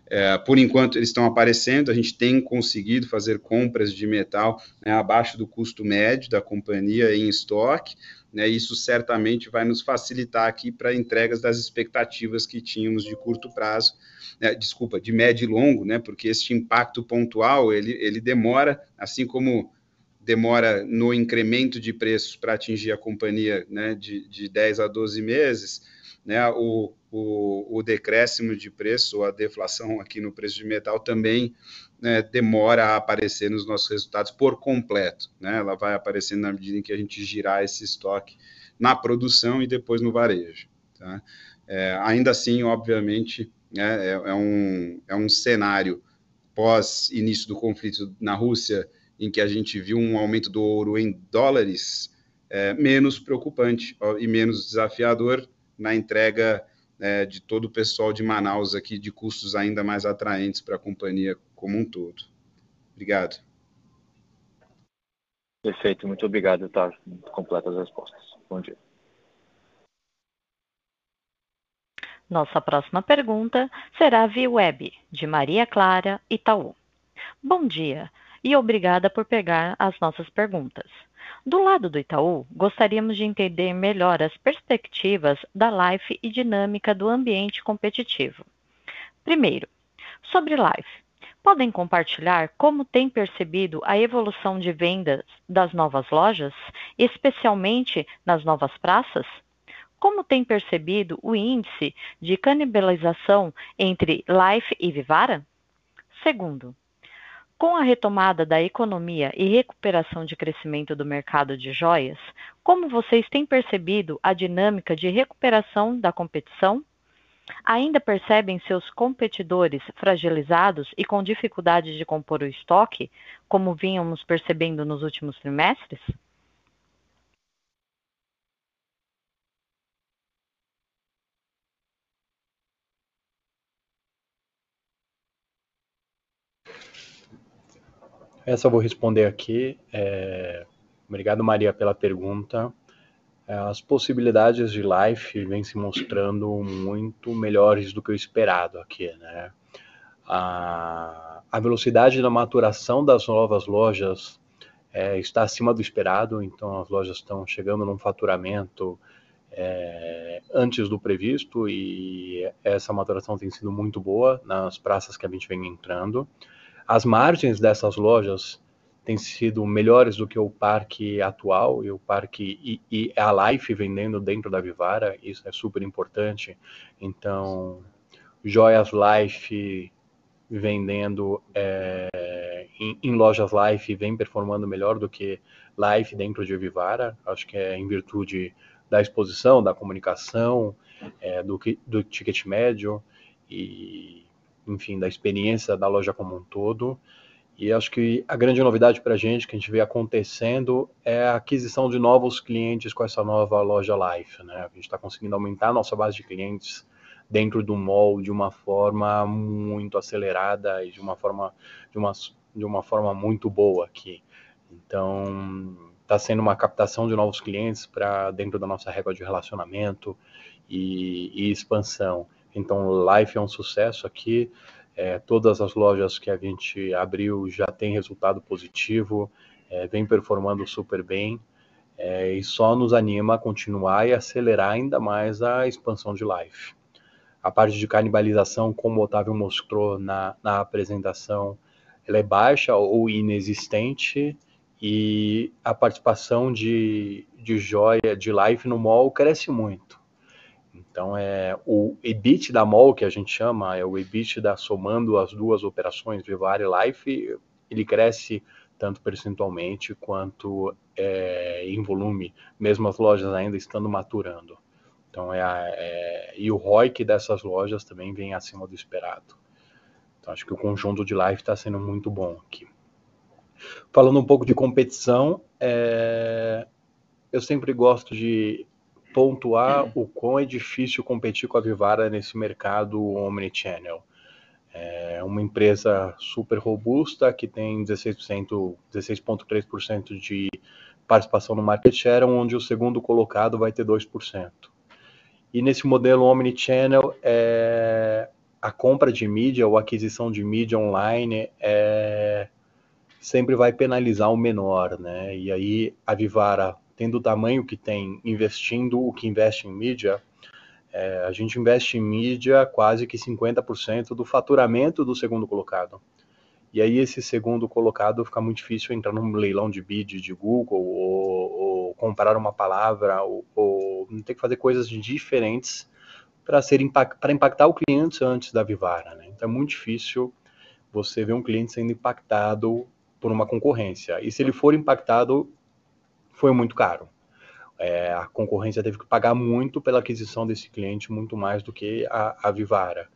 É, por enquanto, eles estão aparecendo, a gente tem conseguido fazer compras de metal né, abaixo do custo médio da companhia em estoque, né, isso certamente vai nos facilitar aqui para entregas das expectativas que tínhamos de curto prazo, né, desculpa, de médio e longo, né, porque este impacto pontual, ele, ele demora, assim como demora no incremento de preços para atingir a companhia né, de, de 10 a 12 meses, né, o, o, o decréscimo de preço, a deflação aqui no preço de metal também né, demora a aparecer nos nossos resultados por completo. Né? Ela vai aparecendo na medida em que a gente girar esse estoque na produção e depois no varejo. Tá? É, ainda assim, obviamente, né, é, é, um, é um cenário pós início do conflito na Rússia, em que a gente viu um aumento do ouro em dólares é, menos preocupante e menos desafiador na entrega é, de todo o pessoal de Manaus aqui, de custos ainda mais atraentes para a companhia como um todo. Obrigado.
Perfeito, muito obrigado, tá? Completas as respostas. Bom dia.
Nossa próxima pergunta será via web, de Maria Clara Itaú. Bom dia e obrigada por pegar as nossas perguntas. Do lado do Itaú, gostaríamos de entender melhor as perspectivas da Life e dinâmica do ambiente competitivo. Primeiro, sobre Life. Podem compartilhar como têm percebido a evolução de vendas das novas lojas, especialmente nas novas praças? Como tem percebido o índice de canibalização entre Life e Vivara? Segundo, com a retomada da economia e recuperação de crescimento do mercado de joias, como vocês têm percebido a dinâmica de recuperação da competição? Ainda percebem seus competidores fragilizados e com dificuldade de compor o estoque, como vínhamos percebendo nos últimos trimestres?
Essa eu vou responder aqui. É... Obrigado, Maria, pela pergunta. É, as possibilidades de Life vêm se mostrando muito melhores do que o esperado aqui, né? A, a velocidade da maturação das novas lojas é, está acima do esperado, então as lojas estão chegando num faturamento é, antes do previsto e essa maturação tem sido muito boa nas praças que a gente vem entrando. As margens dessas lojas têm sido melhores do que o parque atual e o parque e, e a Life vendendo dentro da Vivara, isso é super importante. Então, Joias Life vendendo é, em, em, lojas Life vem performando melhor do que Life dentro de Vivara. Acho que é em virtude da exposição, da comunicação, é, do, do ticket médio e enfim, da experiência da loja como um todo. E acho que a grande novidade para a gente, que a gente vê acontecendo, é a aquisição de novos clientes com essa nova loja Life. Né? A gente está conseguindo aumentar a nossa base de clientes dentro do mall de uma forma muito acelerada e de uma forma, de uma, de uma forma muito boa aqui. Então, está sendo uma captação de novos clientes para dentro da nossa régua de relacionamento e, e expansão. Então, Life é um sucesso aqui. É, todas as lojas que a gente abriu já tem resultado positivo, é, vem performando super bem. É, e só nos anima a continuar e acelerar ainda mais a expansão de Life. A parte de canibalização, como o Otávio mostrou na, na apresentação, ela é baixa ou inexistente e a participação de, de joia, de Life no mall cresce muito. Então, é o EBIT da MOL, que a gente chama, é o EBIT da somando as duas operações, Vivar e Life, ele cresce tanto percentualmente quanto é, em volume, mesmo as lojas ainda estando maturando. Então, é, a, é, e o ROIC dessas lojas também vem acima do esperado. Então, acho que o conjunto de Life está sendo muito bom aqui. Falando um pouco de competição, é, eu sempre gosto de pontuar o quão é difícil competir com a Vivara nesse mercado omnichannel. É uma empresa super robusta que tem 16%, 16,3% de participação no market share, onde o segundo colocado vai ter 2%. E nesse modelo omnichannel, é, a compra de mídia ou aquisição de mídia online é, sempre vai penalizar o menor, né? E aí a Vivara tendo o tamanho que tem, investindo o que investe em mídia, é, a gente investe em mídia quase que 50% do faturamento do segundo colocado. E aí esse segundo colocado fica muito difícil entrar num leilão de bid de Google ou, ou comprar uma palavra ou, ou ter que fazer coisas diferentes para ser para impactar o cliente antes da Vivara. Né? Então é muito difícil você ver um cliente sendo impactado por uma concorrência. E se ele for impactado, foi muito caro. É, a concorrência teve que pagar muito pela aquisição desse cliente, muito mais do que a, a Vivara.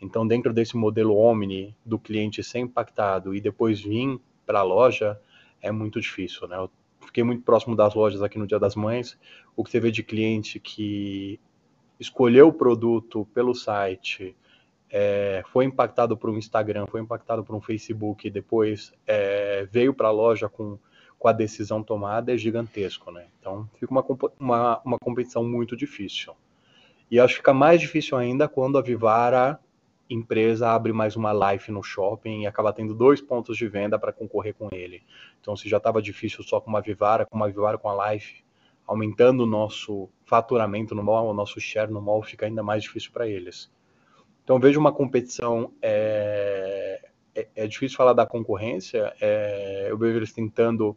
Então, dentro desse modelo Omni, do cliente ser impactado e depois vir para a loja, é muito difícil, né? fiquei muito próximo das lojas aqui no Dia das Mães. O que você vê de cliente que escolheu o produto pelo site, é, foi impactado por um Instagram, foi impactado por um Facebook depois é, veio para a loja com, com a decisão tomada é gigantesco, né? Então fica uma, uma, uma competição muito difícil. E acho que fica mais difícil ainda quando a Vivara empresa abre mais uma live no shopping e acaba tendo dois pontos de venda para concorrer com ele. Então, se já estava difícil só com uma Vivara, com uma Vivara com a live, aumentando o nosso faturamento no mall, o nosso share no mall, fica ainda mais difícil para eles. Então, vejo uma competição. É, é, é difícil falar da concorrência, é, eu vejo eles tentando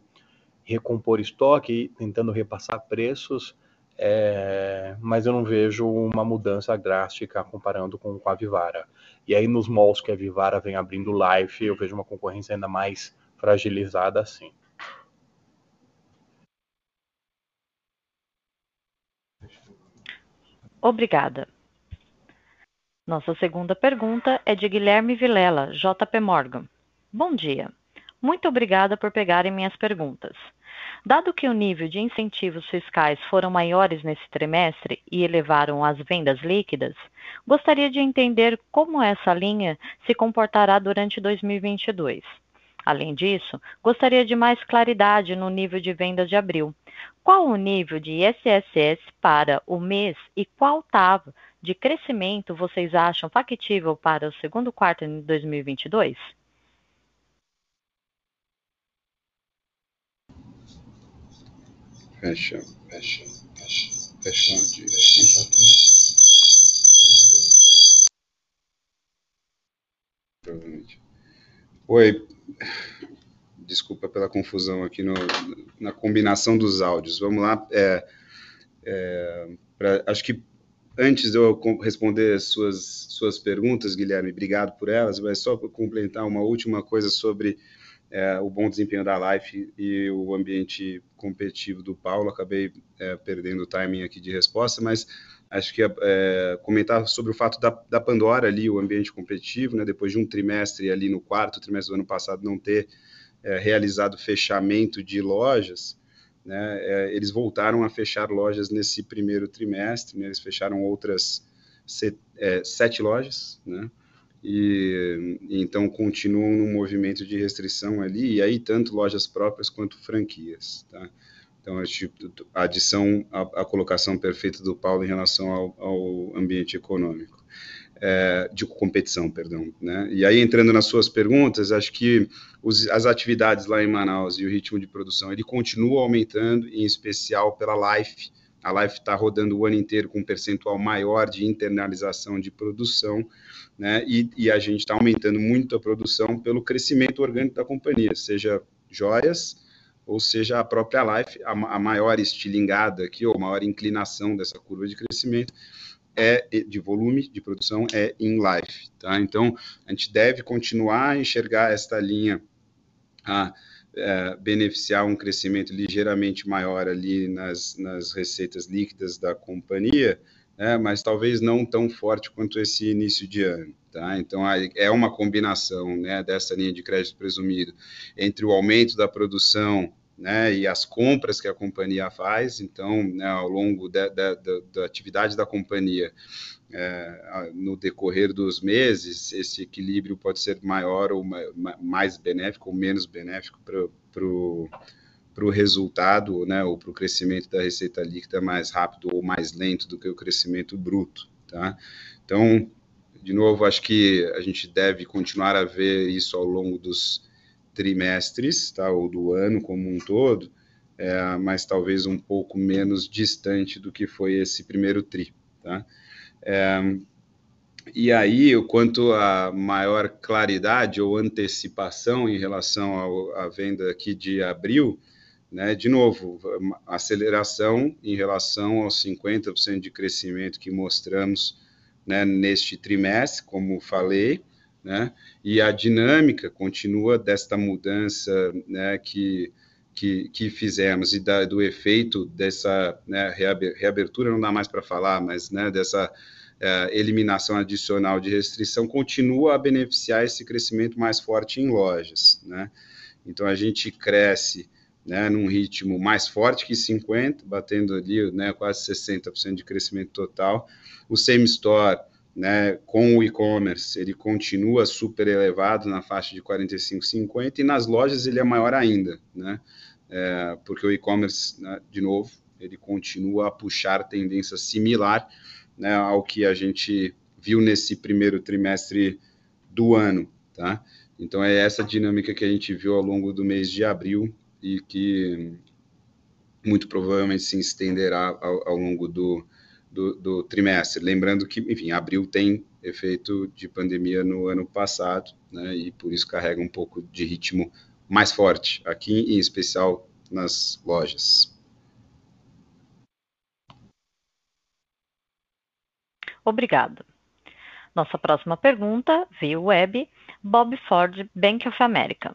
recompor estoque, tentando repassar preços, é, mas eu não vejo uma mudança drástica comparando com, com, a Vivara. E aí nos malls que a Vivara vem abrindo live, eu vejo uma concorrência ainda mais fragilizada assim.
Obrigada. Nossa segunda pergunta é de Guilherme Vilela, JP Morgan. Bom dia. Muito obrigada por pegarem minhas perguntas. Dado que o nível de incentivos fiscais foram maiores nesse trimestre e elevaram as vendas líquidas, gostaria de entender como essa linha se comportará durante 2022. Além disso, gostaria de mais claridade no nível de vendas de abril. Qual o nível de ISSS para o mês e qual TAV de crescimento vocês acham factível para o segundo quarto de 2022?
Fecha, fecha, fecha, fecha. Provavelmente. Oi, desculpa pela confusão aqui no, na combinação dos áudios. Vamos lá. É, é, pra, acho que antes de eu responder suas, suas perguntas, Guilherme, obrigado por elas, mas só para complementar uma última coisa sobre é, o bom desempenho da Life e o ambiente competitivo do Paulo. Acabei é, perdendo o timing aqui de resposta, mas acho que é, comentar sobre o fato da, da, Pandora ali, o ambiente competitivo, né, depois de um trimestre ali no quarto trimestre do ano passado não ter é, realizado fechamento de lojas, né, é, eles voltaram a fechar lojas nesse primeiro trimestre, né, eles fecharam outras set, é, sete lojas, né, e então continuam no movimento de restrição ali, e aí tanto lojas próprias quanto franquias, tá? Então, a adição, a, a colocação perfeita do Paulo em relação ao, ao ambiente econômico, é, de competição, perdão. Né? E aí, entrando nas suas perguntas, acho que os, as atividades lá em Manaus e o ritmo de produção, ele continua aumentando, em especial pela Life. A Life está rodando o ano inteiro com um percentual maior de internalização de produção, né? E, e a gente está aumentando muito a produção pelo crescimento orgânico da companhia, seja joias, ou seja, a própria Life, a, a maior estilingada aqui, ou maior inclinação dessa curva de crescimento, é de volume de produção é em life, tá? Então a gente deve continuar a enxergar esta linha é, beneficiar um crescimento ligeiramente maior ali nas, nas receitas líquidas da companhia, né, mas talvez não tão forte quanto esse início de ano. Tá? Então, é uma combinação né, dessa linha de crédito presumido entre o aumento da produção né, e as compras que a companhia faz. Então, né, ao longo da, da, da, atividade da companhia, é, no decorrer dos meses, esse equilíbrio pode ser maior ou mais benéfico ou menos benéfico para o para o resultado, né, ou para o crescimento da receita líquida mais rápido ou mais lento do que o crescimento bruto, tá? Então, de novo, acho que a gente deve continuar a ver isso ao longo dos trimestres, tá, ou do ano como um todo, é, mas talvez um pouco menos distante do que foi esse primeiro tri, tá? É, e aí, quanto a maior claridade ou antecipação em relação à venda aqui de abril, né? De novo, aceleração em relação aos 50% de crescimento que mostramos né, neste trimestre, como falei, né? e a dinâmica continua desta mudança né, que, que, que fizemos e da, do efeito dessa né, reabertura, não dá mais para falar, mas né, dessa uh, eliminação adicional de restrição continua a beneficiar esse crescimento mais forte em lojas. Né? Então, a gente cresce né, num ritmo mais forte que 50, batendo ali né, quase 60% de crescimento total. O same store, né, com o e-commerce, ele continua super elevado na faixa de 45, 50 e nas lojas ele é maior ainda, né? É, porque o e-commerce, né, de novo, ele continua a puxar tendência similar né, ao que a gente viu nesse primeiro trimestre do ano, tá? Então é essa dinâmica que a gente viu ao longo do mês de abril e que muito provavelmente se estenderá ao, ao longo do, do, do, trimestre. Lembrando que, enfim, abril tem efeito de pandemia no ano passado, né, e por isso carrega um pouco de ritmo mais forte, aqui em especial nas lojas.
Obrigado. Nossa próxima pergunta, via web, Bob Ford, Bank of America.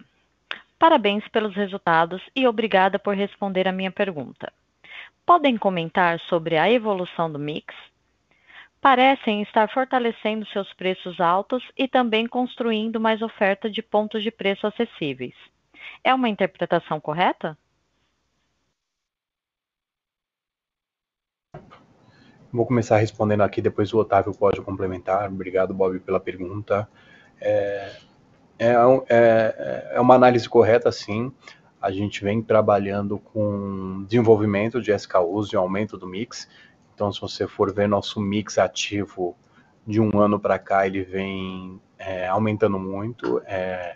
Parabéns pelos resultados e obrigada por responder a minha pergunta. Podem comentar sobre a evolução do mix? Parecem estar fortalecendo seus preços altos e também construindo mais oferta de pontos de preço acessíveis. É uma interpretação correta?
Vou começar respondendo aqui, depois o Otávio pode complementar. Obrigado, Bob, pela pergunta. É, é, é, é uma análise correta, sim. A gente vem trabalhando com desenvolvimento de SKUs e aumento do mix. Então, se você for ver nosso mix ativo de um ano para cá, ele vem é, aumentando muito, é,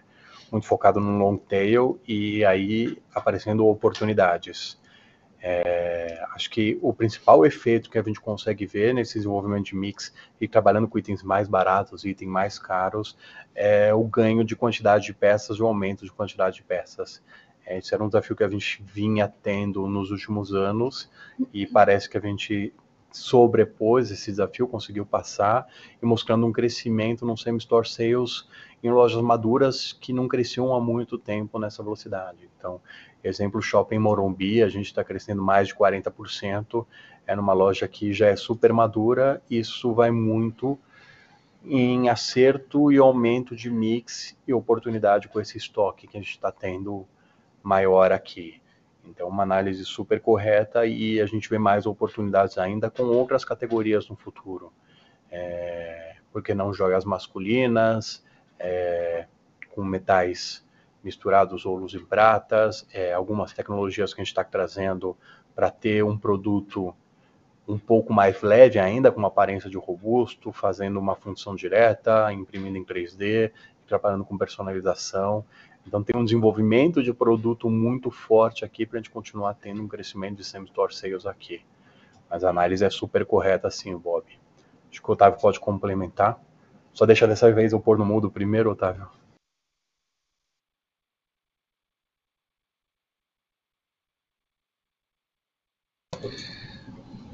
muito focado no long tail e aí aparecendo oportunidades. É, acho que o principal efeito que a gente consegue ver nesse desenvolvimento de mix e trabalhando com itens mais baratos e itens mais caros é o ganho de quantidade de peças, o aumento de quantidade de peças. É, esse era um desafio que a gente vinha tendo nos últimos anos e parece que a gente sobrepôs esse desafio, conseguiu passar e mostrando um crescimento no same-store sales em lojas maduras que não cresciam há muito tempo nessa velocidade. Então, Exemplo, Shopping Morumbi, a gente está crescendo mais de 40%, é numa loja que já é super madura, isso vai muito em acerto e aumento de mix e oportunidade com esse estoque que a gente está tendo maior aqui. Então, uma análise super correta e a gente vê mais oportunidades ainda com outras categorias no futuro. É, porque não joias masculinas, é, com metais misturados ouros e pratas, é, algumas tecnologias que a gente está trazendo para ter um produto um pouco mais leve ainda, com uma aparência de robusto, fazendo uma função direta, imprimindo em 3D, trabalhando com personalização. Então tem um desenvolvimento de produto muito forte aqui para a gente continuar tendo um crescimento de same-store sales aqui. Mas a análise é super correta sim, Bob. Acho que o Otávio pode complementar. Só deixa dessa vez eu pôr no mudo primeiro, Otávio.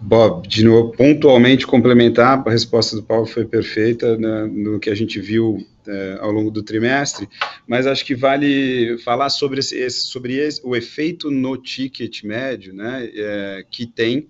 Bob, de novo, pontualmente complementar, a resposta do Paulo foi perfeita né, no que a gente viu ao longo do trimestre, mas acho que vale falar sobre, esse, sobre esse, o efeito no ticket médio, né, é, que tem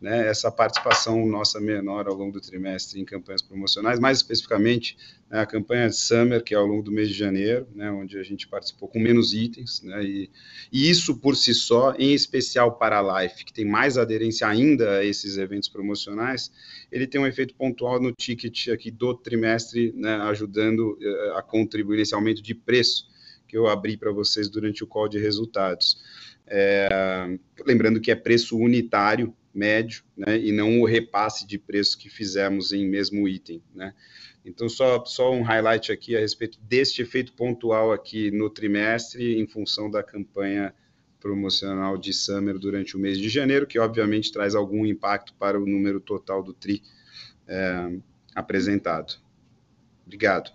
né, essa participação nossa menor ao longo do trimestre em campanhas promocionais, mais especificamente a campanha de Summer, que é ao longo do mês de janeiro, né, onde a gente participou com menos itens, né, e, e, isso por si só, em especial para a Life, que tem mais aderência ainda a esses eventos promocionais, ele tem um efeito pontual no ticket aqui do trimestre, né, ajudando uh, a contribuir nesse aumento de preço que eu abri para vocês durante o call de resultados. É, lembrando que é preço unitário, médio, né, e não o repasse de preço que fizemos em mesmo item, né. Então, só, só um highlight aqui a respeito deste efeito pontual aqui no trimestre, em função da campanha promocional de Summer durante o mês de janeiro, que obviamente traz algum impacto para o número total do TRI é, apresentado. Obrigado.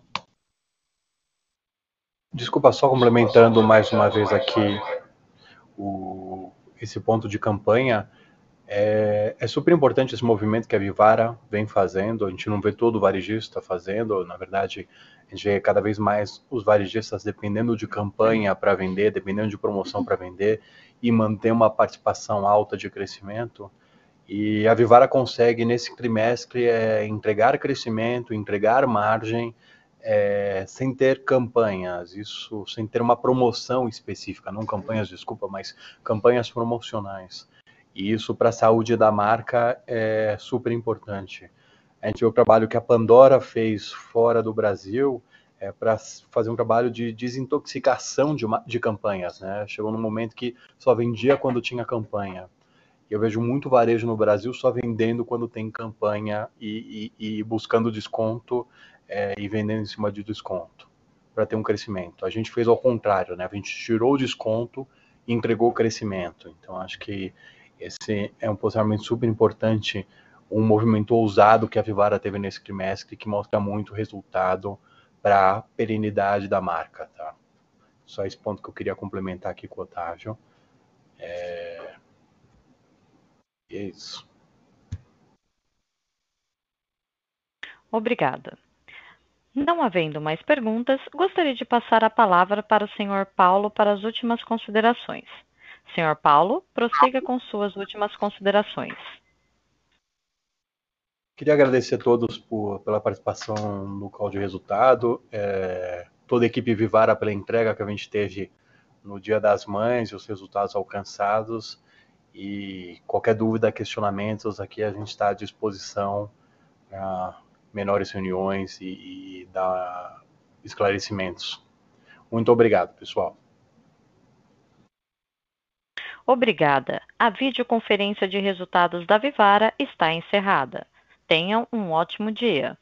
Desculpa, só complementando mais uma vez aqui o, esse ponto de campanha. É, é, super importante esse movimento que a Vivara vem fazendo. A gente não vê todo varejista fazendo, na verdade, a gente vê cada vez mais os varejistas dependendo de campanha para vender, dependendo de promoção para vender e manter uma participação alta de crescimento. E a Vivara consegue, nesse trimestre, é, entregar crescimento, entregar margem é, sem ter campanhas, isso sem ter uma promoção específica, não campanhas, desculpa, mas campanhas promocionais. E isso para a saúde da marca é super importante. A gente vê o trabalho que a Pandora fez fora do Brasil é, para fazer um trabalho de desintoxicação de, uma, de campanhas. Né? Chegou num momento que só vendia quando tinha campanha. Eu vejo muito varejo no Brasil só vendendo quando tem campanha e, e, e buscando desconto é, e vendendo em cima de desconto para ter um crescimento. A gente fez ao contrário, né? A gente tirou o desconto e entregou o crescimento. Então acho que esse é um posicionamento super importante, um movimento ousado que a Vivara teve nesse trimestre que mostra muito resultado para a perenidade da marca, tá? Só esse ponto que eu queria complementar aqui com o Otávio. É... É isso.
Obrigada. Não havendo mais perguntas, gostaria de passar a palavra para o senhor Paulo para as últimas considerações. Senhor Paulo, prossiga com suas últimas considerações.
Queria agradecer a todos por, pela participação no call de resultado, é, toda a equipe Vivara pela entrega que a gente teve no Dia das Mães e os resultados alcançados. E qualquer dúvida, questionamentos, aqui a gente está à disposição para menores reuniões e, e dar esclarecimentos. Muito obrigado, pessoal.
Obrigada. A videoconferência de resultados da Vivara está encerrada. Tenham um ótimo dia.